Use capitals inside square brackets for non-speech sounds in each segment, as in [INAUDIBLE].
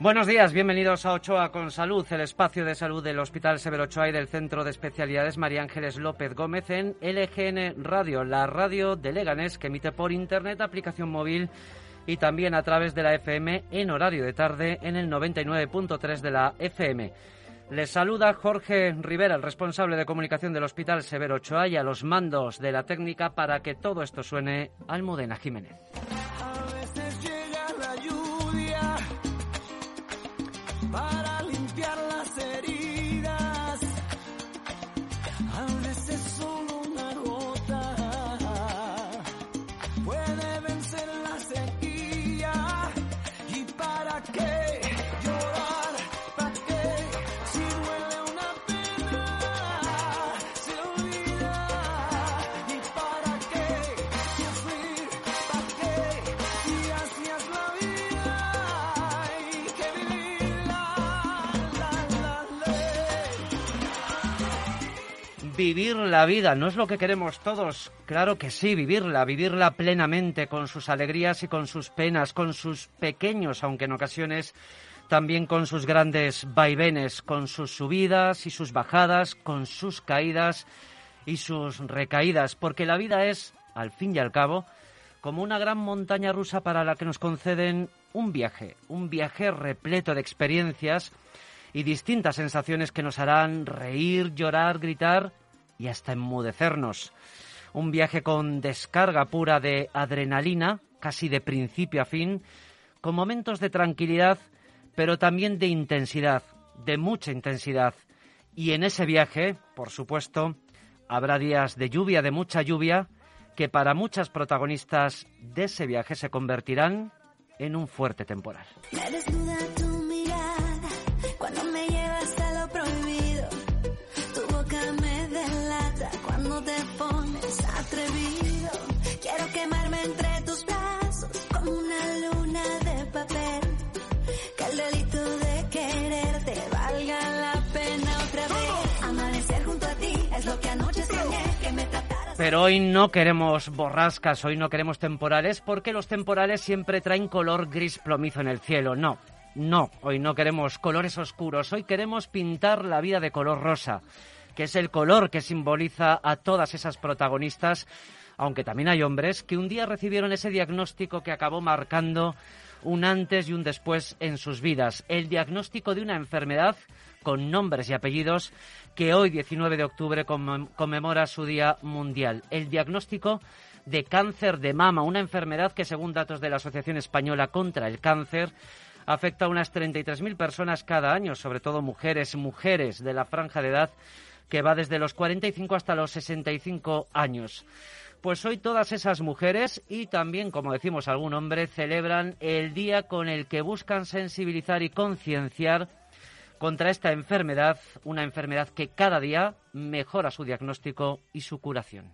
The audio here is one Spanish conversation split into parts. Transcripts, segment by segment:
Buenos días, bienvenidos a Ochoa con Salud, el espacio de salud del Hospital Severo Ochoa y del Centro de Especialidades María Ángeles López Gómez en LGN Radio, la radio de Leganés que emite por internet, aplicación móvil y también a través de la FM en horario de tarde en el 99.3 de la FM. Les saluda Jorge Rivera, el responsable de comunicación del Hospital Severo Ochoa y a los mandos de la técnica para que todo esto suene Almudena Jiménez. Vivir la vida, ¿no es lo que queremos todos? Claro que sí, vivirla, vivirla plenamente, con sus alegrías y con sus penas, con sus pequeños, aunque en ocasiones también con sus grandes vaivenes, con sus subidas y sus bajadas, con sus caídas y sus recaídas, porque la vida es, al fin y al cabo, como una gran montaña rusa para la que nos conceden un viaje, un viaje repleto de experiencias y distintas sensaciones que nos harán reír, llorar, gritar y hasta enmudecernos. Un viaje con descarga pura de adrenalina, casi de principio a fin, con momentos de tranquilidad, pero también de intensidad, de mucha intensidad. Y en ese viaje, por supuesto, habrá días de lluvia, de mucha lluvia, que para muchas protagonistas de ese viaje se convertirán en un fuerte temporal. Pero hoy no queremos borrascas, hoy no queremos temporales, porque los temporales siempre traen color gris plomizo en el cielo. No, no, hoy no queremos colores oscuros, hoy queremos pintar la vida de color rosa, que es el color que simboliza a todas esas protagonistas, aunque también hay hombres que un día recibieron ese diagnóstico que acabó marcando un antes y un después en sus vidas, el diagnóstico de una enfermedad con nombres y apellidos que hoy, 19 de octubre, conmemora su Día Mundial. El diagnóstico de cáncer de mama, una enfermedad que, según datos de la Asociación Española contra el Cáncer, afecta a unas 33.000 personas cada año, sobre todo mujeres, mujeres de la franja de edad que va desde los 45 hasta los 65 años. Pues hoy todas esas mujeres y también, como decimos algún hombre, celebran el día con el que buscan sensibilizar y concienciar contra esta enfermedad, una enfermedad que cada día mejora su diagnóstico y su curación.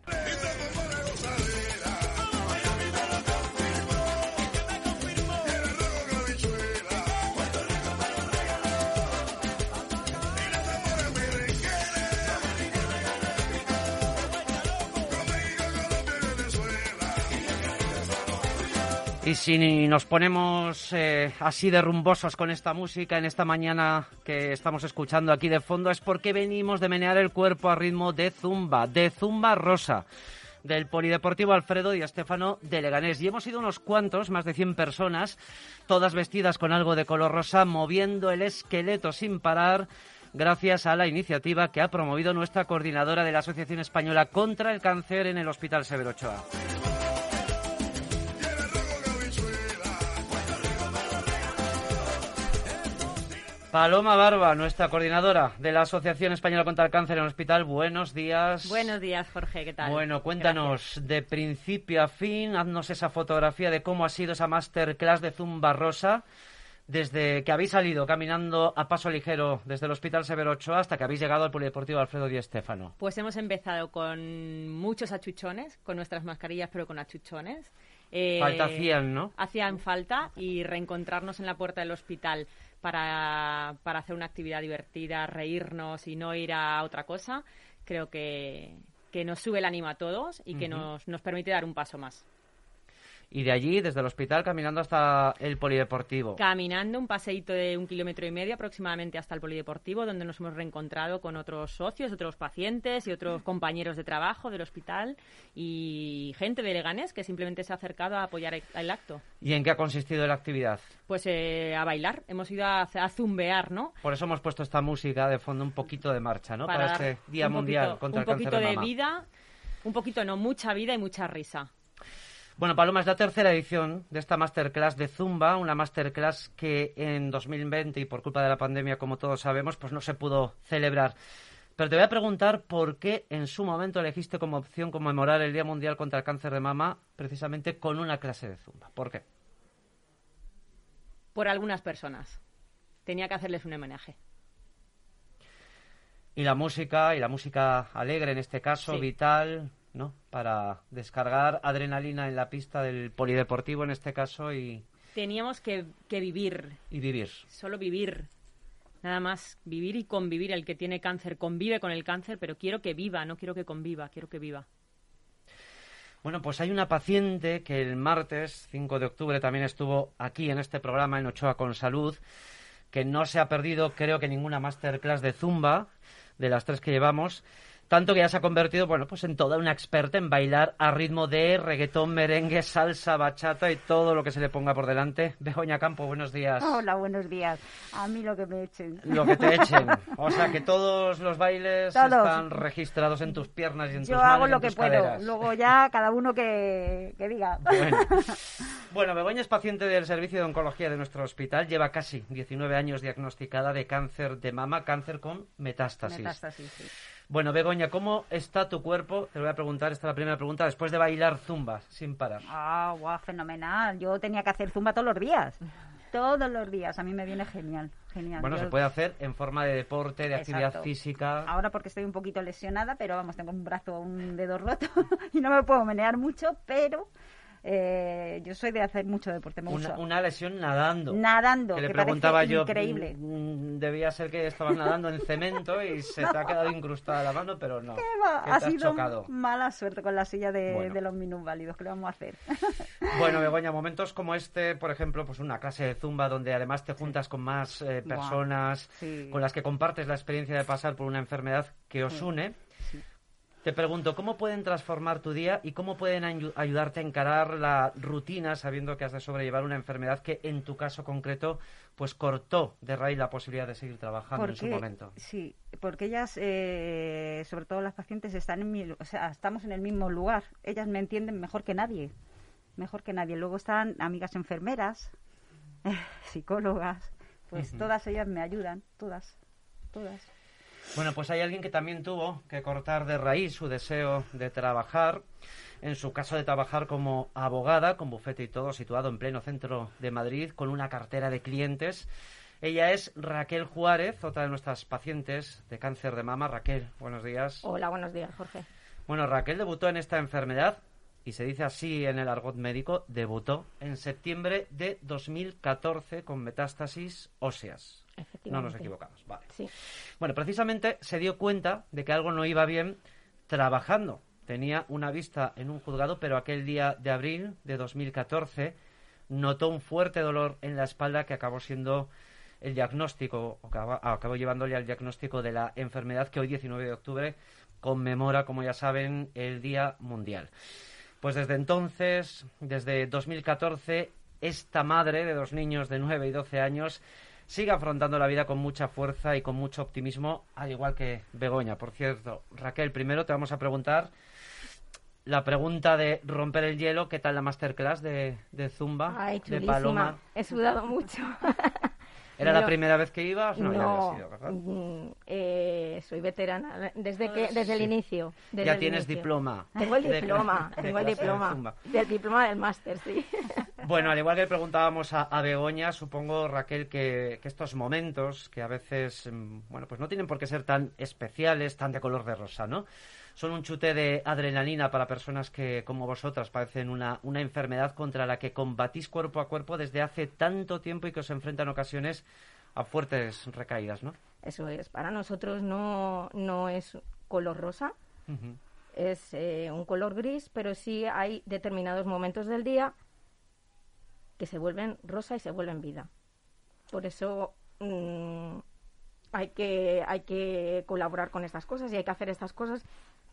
Y si nos ponemos eh, así de rumbosos con esta música en esta mañana que estamos escuchando aquí de fondo es porque venimos de menear el cuerpo a ritmo de zumba, de zumba rosa del Polideportivo Alfredo y Estefano de Leganés. Y hemos ido unos cuantos, más de 100 personas, todas vestidas con algo de color rosa, moviendo el esqueleto sin parar gracias a la iniciativa que ha promovido nuestra coordinadora de la Asociación Española contra el Cáncer en el Hospital Severo Ochoa. Paloma Barba, nuestra coordinadora de la Asociación Española contra el Cáncer en el Hospital. Buenos días. Buenos días, Jorge. ¿Qué tal? Bueno, cuéntanos de principio a fin, haznos esa fotografía de cómo ha sido esa masterclass de Zumba Rosa desde que habéis salido caminando a paso ligero desde el Hospital Severo Ochoa hasta que habéis llegado al Polideportivo Alfredo Di Stéfano. Pues hemos empezado con muchos achuchones, con nuestras mascarillas, pero con achuchones. Eh, falta hacían, ¿no? Hacían falta y reencontrarnos en la puerta del hospital para, para hacer una actividad divertida, reírnos y no ir a otra cosa, creo que, que nos sube el ánimo a todos y que nos, nos permite dar un paso más. Y de allí, desde el hospital, caminando hasta el polideportivo. Caminando un paseíto de un kilómetro y medio aproximadamente hasta el polideportivo, donde nos hemos reencontrado con otros socios, otros pacientes y otros compañeros de trabajo del hospital y gente de Leganés que simplemente se ha acercado a apoyar el acto. ¿Y en qué ha consistido la actividad? Pues eh, a bailar. Hemos ido a, zumbear, ¿no? Por eso hemos puesto esta música de fondo un poquito de marcha, ¿no? Para, este Día Mundial contra el Cáncer de Un poquito de vida, un poquito no, mucha vida y mucha risa. Bueno, Paloma, es la tercera edición de esta masterclass de Zumba, una masterclass que en 2020 y por culpa de la pandemia, como todos sabemos, pues no se pudo celebrar. Pero te voy a preguntar por qué en su momento elegiste como opción conmemorar el Día Mundial contra el Cáncer de Mama precisamente con una clase de Zumba. ¿Por qué? Por algunas personas. Tenía que hacerles un homenaje. Y la música, y la música alegre en este caso, vital, ¿no? Para descargar adrenalina en la pista del polideportivo en este caso y... Teníamos que, vivir. Y vivir. Solo vivir. Nada más vivir y convivir. El que tiene cáncer convive con el cáncer, pero quiero que viva, no quiero que conviva, quiero que viva. Bueno, pues hay una paciente que el martes 5 de octubre también estuvo aquí en este programa en Ochoa con Salud, que no se ha perdido creo que ninguna masterclass de Zumba de las tres que llevamos tanto que ya se ha convertido, bueno, pues en toda una experta en bailar a ritmo de reggaetón, merengue, salsa, bachata y todo lo que se le ponga por delante. Begoña Campo, buenos días. Hola, buenos días. A mí lo que me echen. Lo que te echen. [LAUGHS] O sea, que todos los bailes están registrados en tus piernas y en tus manos. Yo hago lo que puedo. Luego ya cada uno que, diga. Bueno. [LAUGHS] bueno, Begoña es paciente del Servicio de Oncología de nuestro hospital. Lleva casi 19 años diagnosticada de cáncer de mama, cáncer con metástasis. Metástasis, sí. Bueno, Begoña, ¿cómo está tu cuerpo? Te lo voy a preguntar, esta es la primera pregunta, después de bailar zumba sin parar. Ah, guau, fenomenal. Yo tenía que hacer zumba todos los días. Todos los días. A mí me viene genial. Genial. Bueno, se puede hacer en forma de deporte, de actividad física. Ahora porque estoy un poquito lesionada, pero vamos, tengo un brazo, un dedo roto [LAUGHS] y no me puedo menear mucho, pero eh, yo soy de hacer mucho deporte, me una, una, lesión nadando. Nadando, que, le preguntaba yo, increíble. Mm, debía ser que estabas nadando en cemento y se te ha [LAUGHS] quedado incrustada la mano, pero no. ¿Qué va? ha sido mala suerte con la silla de, los minusválidos, ¿qué le vamos a hacer? [LAUGHS] bueno, [LAUGHS] Begoña, momentos como este, por ejemplo, pues una clase de zumba donde además te juntas con más eh, personas, con las que compartes la experiencia de pasar por una enfermedad que os une te pregunto, ¿cómo pueden transformar tu día y cómo pueden ayudarte a encarar la rutina sabiendo que has de sobrellevar una enfermedad que en tu caso concreto pues cortó de raíz la posibilidad de seguir trabajando en su momento? Sí, porque ellas, eh, sobre todo las pacientes, están en mi, o sea, estamos en el mismo lugar. Ellas me entienden mejor que nadie, mejor que nadie. Luego están amigas enfermeras, [LAUGHS] psicólogas, pues todas ellas me ayudan, todas, todas. Bueno, pues hay alguien que también tuvo que cortar de raíz su deseo de trabajar, en su caso de trabajar como abogada, con bufete y todo, situado en pleno centro de Madrid, con una cartera de clientes. Ella es Raquel Juárez, otra de nuestras pacientes de cáncer de mama. Raquel, buenos días. Hola, buenos días, Jorge. Bueno, Raquel debutó en esta enfermedad, y se dice así en el argot médico, debutó en septiembre de 2014 con metástasis óseas. No nos equivocamos, vale. Bueno, precisamente se dio cuenta de que algo no iba bien trabajando. Tenía una vista en un juzgado, pero aquel día de abril de 2014 notó un fuerte dolor en la espalda que acabó siendo el diagnóstico, o acabó, llevándole al diagnóstico de la enfermedad que hoy, 19 de octubre, conmemora, como ya saben, el Día Mundial. Pues desde entonces, desde 2014, esta madre de dos niños de 9 y 12 años sigue afrontando la vida con mucha fuerza y con mucho optimismo, al igual que Begoña. Por cierto, Raquel, primero te vamos a preguntar la pregunta de romper el hielo, ¿qué tal la masterclass de, de Zumba? Ay, de Paloma? He sudado mucho. [LAUGHS] ¿Era la primera vez que ibas? No, ya sido, ¿verdad? Mm, eh, soy veterana desde que desde el inicio. ya tienes diploma. Tengo el diploma, tengo el diploma. Del diploma del máster, sí. [LAUGHS] Bueno, al igual que preguntábamos a, Begoña, supongo, Raquel, que, que, estos momentos, que a veces, mm, bueno, pues no tienen por qué ser tan especiales, tan de color de rosa, ¿no? Son un chute de adrenalina para personas que, como vosotras, padecen una, una enfermedad contra la que combatís cuerpo a cuerpo desde hace tanto tiempo y que os enfrentan ocasiones a fuertes recaídas, ¿no? Eso es. Para nosotros no, no es color rosa, es eh, un color gris, pero sí hay determinados momentos del día que se vuelven rosa y se vuelven vida. Por eso mm, hay, que, hay que colaborar con estas cosas y hay que hacer estas cosas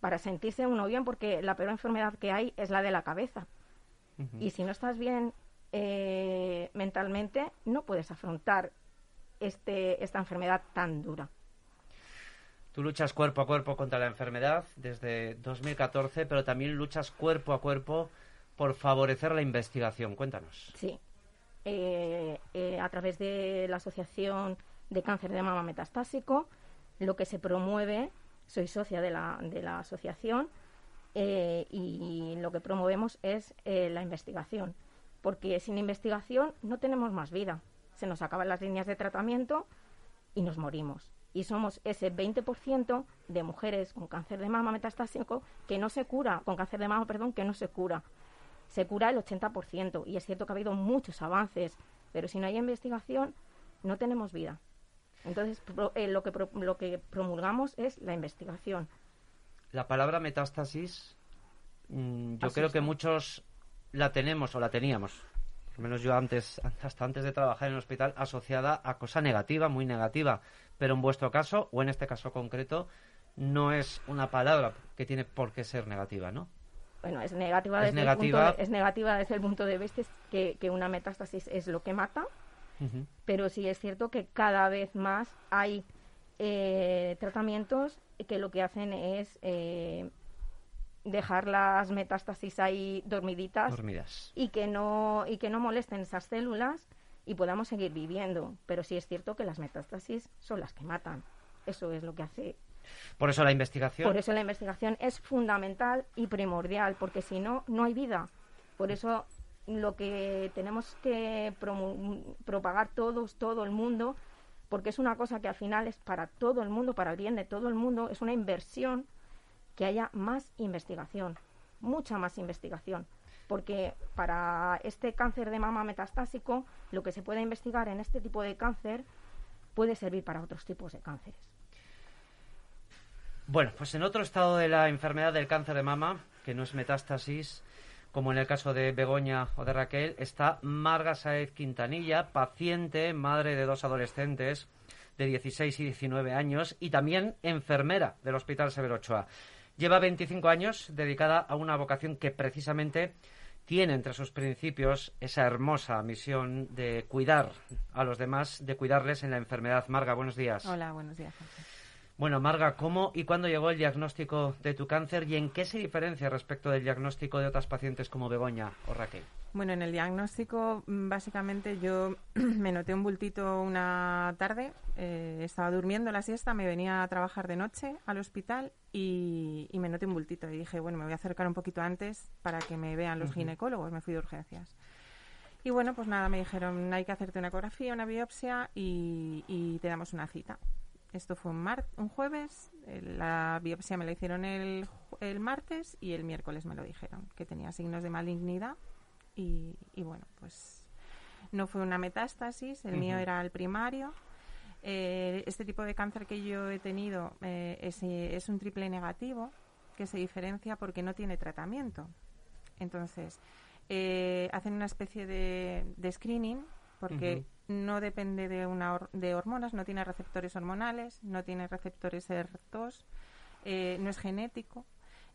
para sentirse uno bien, porque la peor enfermedad que hay es la de la cabeza. Y si no estás bien eh, mentalmente, no puedes afrontar este, esta enfermedad tan dura. Tú luchas cuerpo a cuerpo contra la enfermedad desde 2014, pero también luchas cuerpo a cuerpo por favorecer la investigación. Cuéntanos. Sí. Eh, eh, a través de la Asociación de Cáncer de Mama Metastásico, lo que se promueve, soy socia de la, de la asociación, eh, y lo que promovemos es la investigación, porque sin investigación no tenemos más vida. Se nos acaban las líneas de tratamiento y nos morimos. Y somos ese 20% de mujeres con cáncer de mama metastásico que no se cura, con cáncer de mama, perdón, que no se cura se cura el 80%. Y es cierto que ha habido muchos avances, pero si no hay investigación, no tenemos vida. Entonces, eh, lo, que lo que promulgamos es la investigación. La palabra metástasis, mm, yo creo que muchos la tenemos o la teníamos, por lo menos yo antes, [LAUGHS] hasta antes de trabajar en el hospital, asociada a cosa negativa, muy negativa. Pero en vuestro caso, o en este caso concreto, no es una palabra que tiene por qué ser negativa, ¿no? bueno, es negativa, desde, El punto de, es negativa desde el punto de vista que, que una metástasis es lo que mata, pero sí es cierto que cada vez más hay eh, tratamientos que lo que hacen es eh, dejar las metástasis ahí dormiditas Dormidas. y que no y que no molesten esas células y podamos seguir viviendo. Pero sí es cierto que las metástasis son las que matan. Eso es lo que hace por eso la investigación. Por eso la investigación es fundamental y primordial, porque si no, no hay vida. Por eso lo que tenemos que propagar todos, todo el mundo, porque es una cosa que al final es para todo el mundo, para el bien de todo el mundo, es una inversión que haya más investigación, mucha más investigación. Porque para este cáncer de mama metastásico, lo que se puede investigar en este tipo de cáncer puede servir para otros tipos de cánceres. Bueno, pues en otro estado de la enfermedad del cáncer de mama, que no es metástasis, como en el caso de Begoña o de Raquel, está Marga Saez Quintanilla, paciente, madre de dos adolescentes de 16 y 19 años y también enfermera del Hospital Severo Ochoa. Lleva 25 años dedicada a una vocación que precisamente tiene entre sus principios esa hermosa misión de cuidar a los demás, de cuidarles en la enfermedad. Marga, buenos días. Hola, buenos días. Bueno, Marga, ¿cómo y cuándo llegó el diagnóstico de tu cáncer y en qué se diferencia respecto del diagnóstico de otras pacientes como Begoña o Raquel? Bueno, en el diagnóstico, mm, básicamente yo [CLEARS THROAT] me noté un bultito una tarde, eh, estaba durmiendo la siesta, me venía a trabajar de noche al hospital y, me noté un bultito y dije, bueno, me voy a acercar un poquito antes para que me vean los ginecólogos, me fui de urgencias. Y bueno, pues nada, me dijeron, hay que hacerte una ecografía, una biopsia y te damos una cita. Esto fue un, un jueves, la biopsia me la hicieron el, el, martes y el miércoles me lo dijeron, que tenía signos de malignidad y, bueno, pues no fue una metástasis, el mío era el primario. Eh, este tipo de cáncer que yo he tenido eh, es, es, un triple negativo que se diferencia porque no tiene tratamiento. Entonces, eh, hacen una especie de, de screening porque no depende de, una de hormonas, no tiene receptores hormonales, no tiene receptores ER2, eh, no es genético.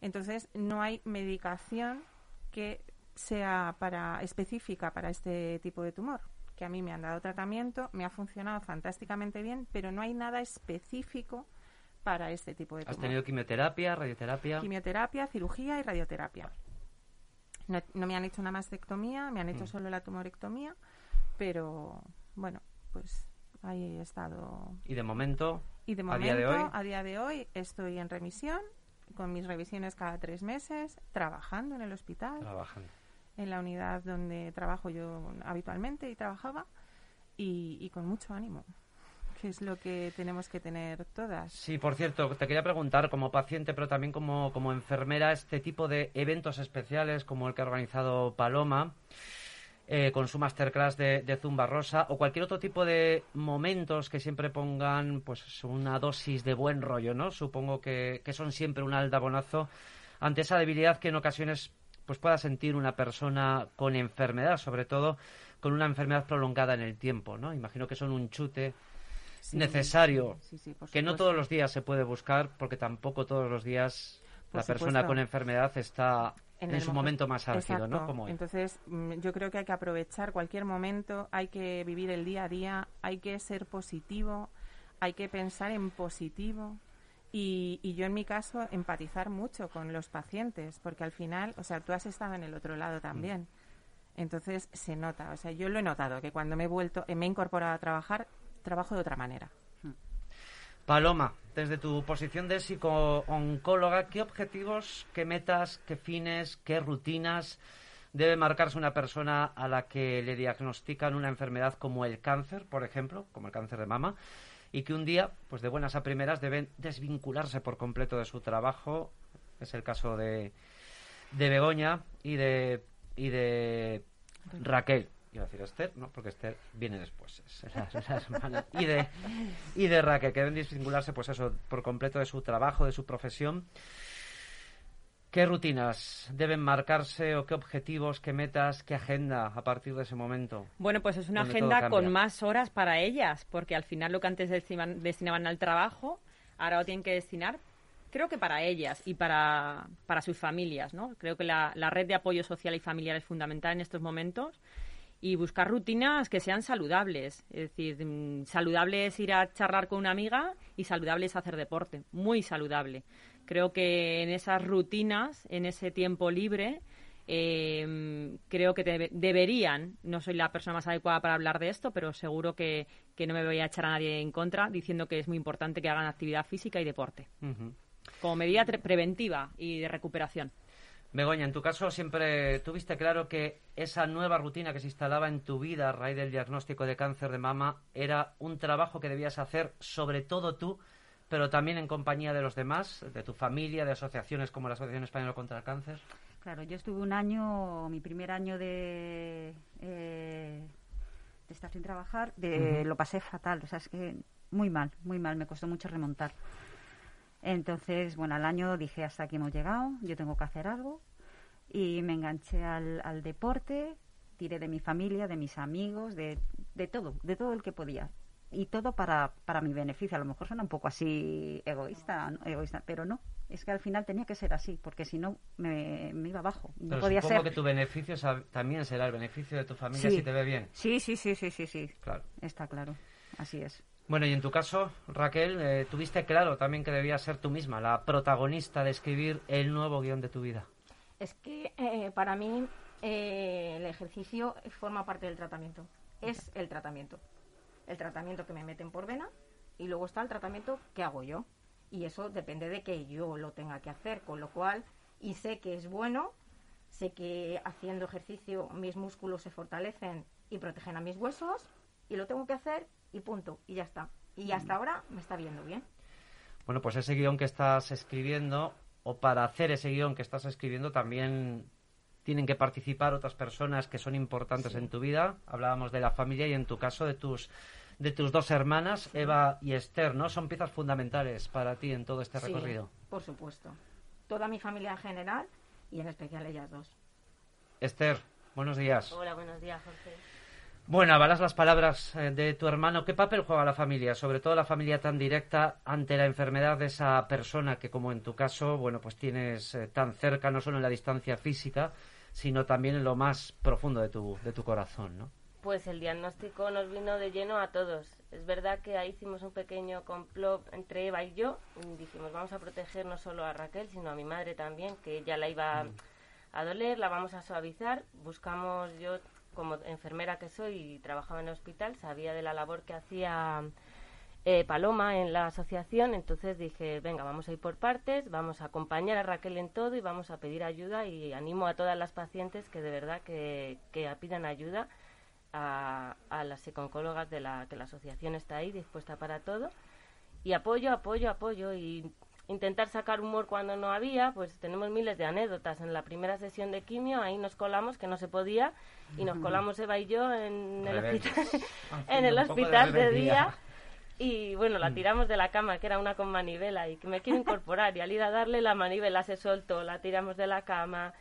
Entonces, no hay medicación que sea para específica para este tipo de tumor. Que a mí me han dado tratamiento, me ha funcionado fantásticamente bien, pero no hay nada específico para este tipo de tumor. ¿Has tenido quimioterapia, radioterapia? Quimioterapia, cirugía y radioterapia. No, me han hecho una mastectomía, me han hecho mm. solo la tumorectomía, pero bueno, pues ahí he estado. ¿Y de momento? Y de momento, a día de hoy, estoy en remisión, con mis revisiones cada tres meses, trabajando en el hospital. Trabajando. En la unidad donde trabajo yo habitualmente y trabajaba, y, con mucho ánimo que es lo que tenemos que tener todas. Sí, por cierto, te quería preguntar como paciente, pero también como, como enfermera, este tipo de eventos especiales como el que ha organizado Paloma, eh, con su masterclass de, Zumba Rosa o cualquier otro tipo de momentos que siempre pongan pues una dosis de buen rollo, ¿no? Supongo que, son siempre un aldabonazo ante esa debilidad que en ocasiones pues pueda sentir una persona con enfermedad, sobre todo con una enfermedad prolongada en el tiempo, ¿no? Imagino que son un chute necesario, que no todos los días se puede buscar, porque tampoco todos los días la persona con enfermedad está en, su momento más álgido, ¿no? Como Entonces, mm, yo creo que hay que aprovechar cualquier momento, hay que vivir el día a día, hay que ser positivo, hay que pensar en positivo. Y, y, yo en mi caso empatizar mucho con los pacientes, porque al final, o sea, tú has estado en el otro lado también. Entonces se nota, o sea, yo lo he notado, que cuando me he vuelto, me he incorporado a trabajar, trabajo de otra manera. Paloma, desde tu posición de psico-oncóloga, ¿qué objetivos, qué metas, qué fines, qué rutinas debe marcarse una persona a la que le diagnostican una enfermedad como el cáncer, por ejemplo, como el cáncer de mama, y que un día, pues de buenas a primeras, deben desvincularse por completo de su trabajo? Es el caso de, de Begoña y de, y de Raquel iba a decir Esther, no, porque Esther viene después, [LAUGHS] y de, y de Raquel, que deben desvincularse, pues eso, por completo de su trabajo, de su profesión. ¿Qué rutinas deben marcarse o qué objetivos, qué metas, qué agenda a partir de ese momento? Bueno, pues es una agenda con más horas para ellas, porque al final lo que antes destinaban al trabajo, ahora lo tienen que destinar, creo que para ellas y para, para sus familias, ¿no? Creo que la, la red de apoyo social y familiar es fundamental en estos momentos y buscar rutinas que sean saludables. Es decir, mm, saludable es ir a charlar con una amiga y saludable es hacer deporte. Muy saludable. Creo que en esas rutinas, en ese tiempo libre, em, creo que deberían, no soy la persona más adecuada para hablar de esto, pero seguro que, no me voy a echar a nadie en contra diciendo que es muy importante que hagan actividad física y deporte. Como medida preventiva y de recuperación. Begoña, en tu caso siempre tuviste claro que esa nueva rutina que se instalaba en tu vida a raíz del diagnóstico de cáncer de mama era un trabajo que debías hacer sobre todo tú, pero también en compañía de los demás, de tu familia, de asociaciones como la Asociación Española contra el Cáncer. Claro, yo estuve un año, mi primer año de, eh, de estar sin trabajar, de, lo pasé fatal, o sea, es que muy mal, muy mal, me costó mucho remontar. Entonces, bueno, al año dije, hasta aquí hemos llegado, yo tengo que hacer algo. Y me enganché al, al deporte, tiré de mi familia, de mis amigos, de, de todo, de todo el que podía. Y todo para, para mi beneficio. A lo mejor suena un poco así egoísta, egoísta, pero no. Es que al final tenía que ser así, porque si no me, me iba abajo. No pero podía supongo que tu beneficio también será el beneficio de tu familia si te ve bien. Sí, sí, sí, sí, sí, sí. Claro. Está claro. Así es. Bueno, y en tu caso, Raquel, eh, tuviste claro también que debías ser tú misma la protagonista de escribir el nuevo guion de tu vida. Es que eh, para mí eh, el ejercicio forma parte del tratamiento. Es el tratamiento. El tratamiento que me meten por vena y luego está el tratamiento que hago yo. Y eso depende de que yo lo tenga que hacer, con lo cual, y sé que es bueno, sé que haciendo ejercicio mis músculos se fortalecen y protegen a mis huesos, y lo tengo que hacer y punto, y ya está. Y hasta ahora me está viendo bien. Bueno, pues ese guion que estás escribiendo, o para hacer ese guion que estás escribiendo, también tienen que participar otras personas que son importantes en tu vida. Hablábamos de la familia y en tu caso de tus de tus dos hermanas, Eva y Esther, ¿no? Son piezas fundamentales para ti en todo este recorrido. por supuesto. Toda mi familia en general y en especial ellas dos. Esther, buenos días. Hola, buenos días, Jorge. Bueno, avalas las palabras eh, de tu hermano. ¿Qué papel juega la familia, sobre todo la familia tan directa, ante la enfermedad de esa persona que, como en tu caso, bueno, pues tienes eh, tan cerca, no solo en la distancia física, sino también en lo más profundo de tu, de tu corazón, ¿no? Pues el diagnóstico nos vino de lleno a todos. Es verdad que ahí hicimos un pequeño complot entre Eva y yo. Y dijimos, vamos a proteger no solo a Raquel, sino a mi madre también, que ya la iba mm. a doler, la vamos a suavizar. Buscamos, yo como enfermera que soy y trabajaba en el hospital, sabía de la labor que hacía eh, Paloma en la asociación, entonces dije, venga, vamos a ir por partes, vamos a acompañar a Raquel en todo y vamos a pedir ayuda y animo a todas las pacientes que de verdad que, pidan ayuda a, a las psicólogas de la que la asociación está ahí dispuesta para todo. Y apoyo, apoyo, apoyo y intentar sacar humor cuando no había, pues tenemos miles de anécdotas. En la primera sesión de quimio, ahí nos colamos, que no se podía, y nos colamos Eva y yo en el hospital, [LAUGHS] en el hospital de, día. Y bueno, la mm. tiramos de la cama, que era una con manivela, y que me quiero incorporar. Y al ir a darle la manivela se soltó, la tiramos de la cama.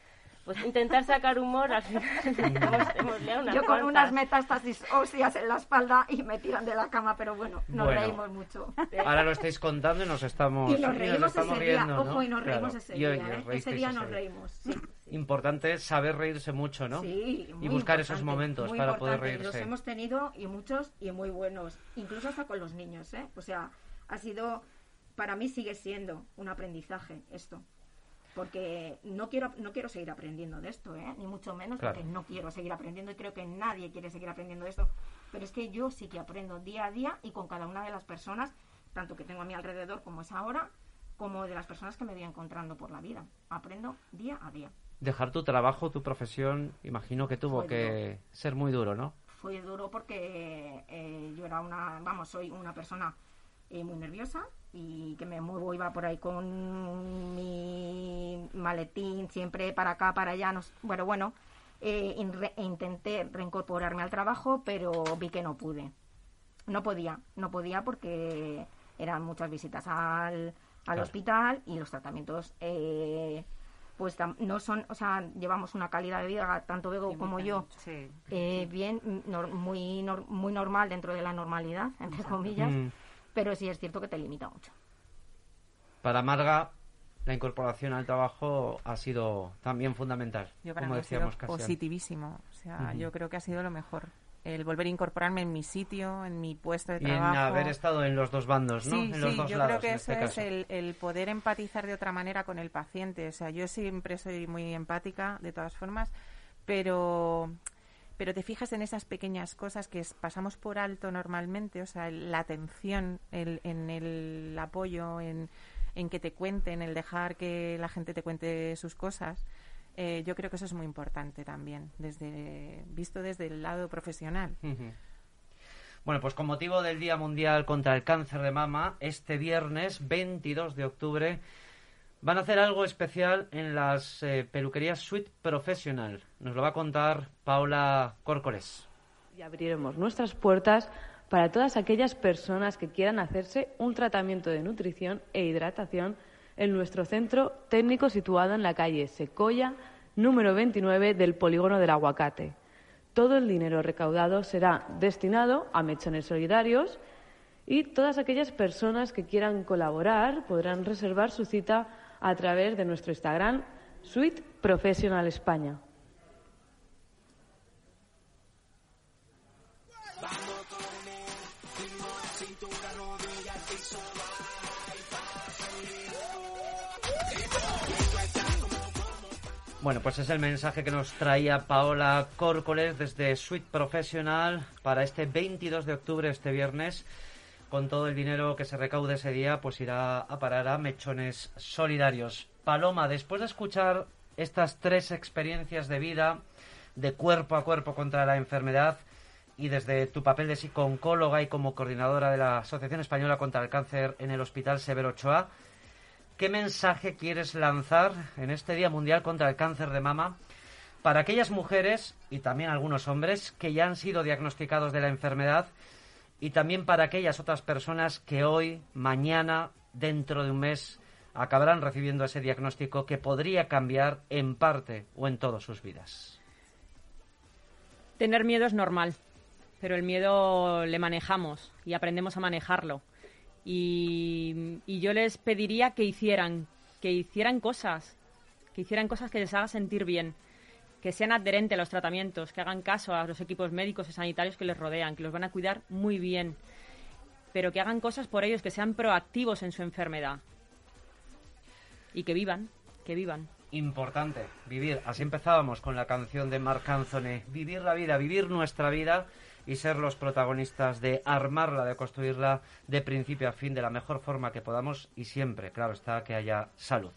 Pues intentar sacar humor, al final hemos, hemos liado unas Yo con cuantas. unas metástasis óseas en la espalda y me tiran de la cama, pero bueno, nos Bueno. reímos mucho. Ahora lo estáis contando y nos estamos, Y nos reímos estamos ese día, ojo, y nos Claro. reímos ese Y hoy día, ¿eh? Ese día ese nos reímos, sí. [LAUGHS] Importante saber reírse mucho, ¿no? Sí, y buscar esos momentos muy para poder reírse. Los hemos tenido y muchos y muy buenos, incluso hasta con los niños, ¿eh? O sea, ha sido, para mí sigue siendo un aprendizaje esto. Porque no quiero, no quiero seguir aprendiendo de esto, ¿eh? Ni mucho menos, Claro. porque no quiero seguir aprendiendo y creo que nadie quiere seguir aprendiendo de esto. Pero es que yo sí que aprendo día a día y con cada una de las personas, tanto que tengo a mi alrededor como es ahora, como de las personas que me voy encontrando por la vida. Aprendo día a día. Dejar tu trabajo, tu profesión, imagino que tuvo Fue que ser muy duro, ¿no? fue duro porque eh, yo era una, vamos, soy una persona eh, muy nerviosa y que me muevo, iba por ahí con mi maletín siempre para acá, para allá, no bueno, bueno, eh, in- re- intenté reincorporarme al trabajo, pero vi que no pude. No podía, no podía porque eran muchas visitas al, al Claro. hospital y los tratamientos eh, pues tam- no son, o sea, llevamos una calidad de vida, tanto Bego como yo, Sí. eh, bien, muy, muy normal dentro de la normalidad, entre comillas, Mm. Pero sí es cierto que te limita mucho. Para Marga, la incorporación al trabajo ha sido también fundamental, Yo para como mí ha sido decíamos casi. antes. positivísimo. O sea, yo creo que ha sido lo mejor. El volver a incorporarme en mi sitio, en mi puesto de Y en trabajo. haber estado en los dos bandos, ¿no? Sí, en los sí, dos yo lados, creo que en eso este es el poder empatizar de otra manera con el paciente. O sea, yo siempre soy muy empática, de todas formas, pero, pero te fijas en esas pequeñas cosas que pasamos por alto normalmente, o sea, la atención el- en el apoyo, en, que te cuenten, el dejar que la gente te cuente sus cosas. eh, yo creo que eso es muy importante también, desde visto desde el lado profesional. Bueno, pues con motivo del Día Mundial contra el Cáncer de Mama, este viernes 22 de octubre van a hacer algo especial en las eh, peluquerías Suite Professional. Nos lo va a contar Paula Córcoles. Y abriremos nuestras puertas para todas aquellas personas que quieran hacerse un tratamiento de nutrición e hidratación en nuestro centro técnico situado en la calle Secoya, número 29 del polígono del Aguacate. Todo el dinero recaudado será destinado a mechones solidarios y todas aquellas personas que quieran colaborar podrán reservar su cita a través de nuestro Instagram Suite Professional España. Bueno, pues es el mensaje que nos traía Paola Córcoles desde Suite Professional para este 22 de octubre, este viernes. Con todo el dinero que se recaude ese día, pues irá a parar a mechones solidarios. Paloma, después de escuchar estas tres experiencias de vida, de cuerpo a cuerpo contra la enfermedad, y desde tu papel de psicooncóloga y como coordinadora de la Asociación Española contra el Cáncer en el Hospital Severo Ochoa, ¿Qué mensaje quieres lanzar en este Día Mundial contra el Cáncer de Mama para aquellas mujeres y también algunos hombres que ya han sido diagnosticados de la enfermedad y también para aquellas otras personas que hoy, mañana, dentro de un mes, acabarán recibiendo ese diagnóstico que podría cambiar en parte o en todas sus vidas? Tener miedo es normal, pero el miedo le manejamos y aprendemos a manejarlo. Y, y yo les pediría que hicieran, que hicieran cosas, que hicieran cosas que les hagan sentir bien, que sean adherentes a los tratamientos, que hagan caso a los equipos médicos y sanitarios que les rodean, que los van a cuidar muy bien, pero que hagan cosas por ellos, que sean proactivos en su enfermedad y que vivan, que vivan. Importante, vivir. Así empezábamos con la canción de Marc Anthony. Vivir la vida, vivir nuestra vida y ser los protagonistas de armarla, de construirla de principio a fin de la mejor forma que podamos y siempre, claro está, que haya salud.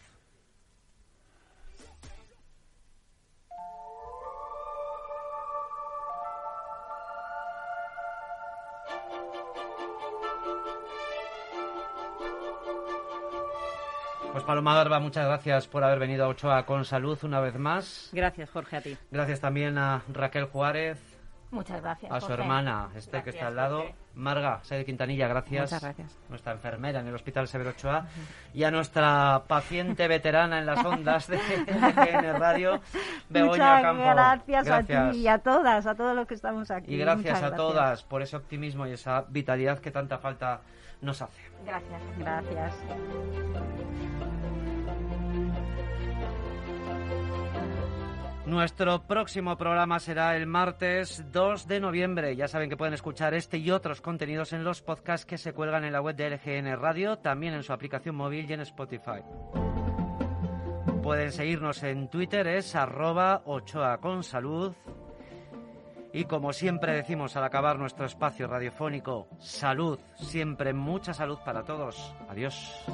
Pues Paloma Garba, muchas gracias por haber venido a Ochoa con salud una vez más. Gracias, Jorge, a ti. Gracias también a Raquel Juárez, Muchas gracias. A su Jorge. hermana, este que está al lado. Jorge. Marga, Sede Quintanilla, gracias. Muchas gracias. Nuestra enfermera en el Hospital Severo Ochoa. Y a nuestra paciente veterana en las ondas de GN Radio, [LAUGHS] Begoña Muchas Campo. gracias, a ti y a todas, a todos los que estamos aquí. Y gracias Muchas a todas por ese optimismo y esa vitalidad que tanta falta nos hace. Gracias. Gracias. Nuestro próximo programa será el martes 2 de noviembre. Ya saben que pueden escuchar este y otros contenidos en los podcasts que se cuelgan en la web de LGN Radio, también en su aplicación móvil y en Spotify. Pueden seguirnos en Twitter, es arroba ochoa con salud. Y como siempre decimos al acabar nuestro espacio radiofónico, salud, siempre mucha salud para todos. Adiós.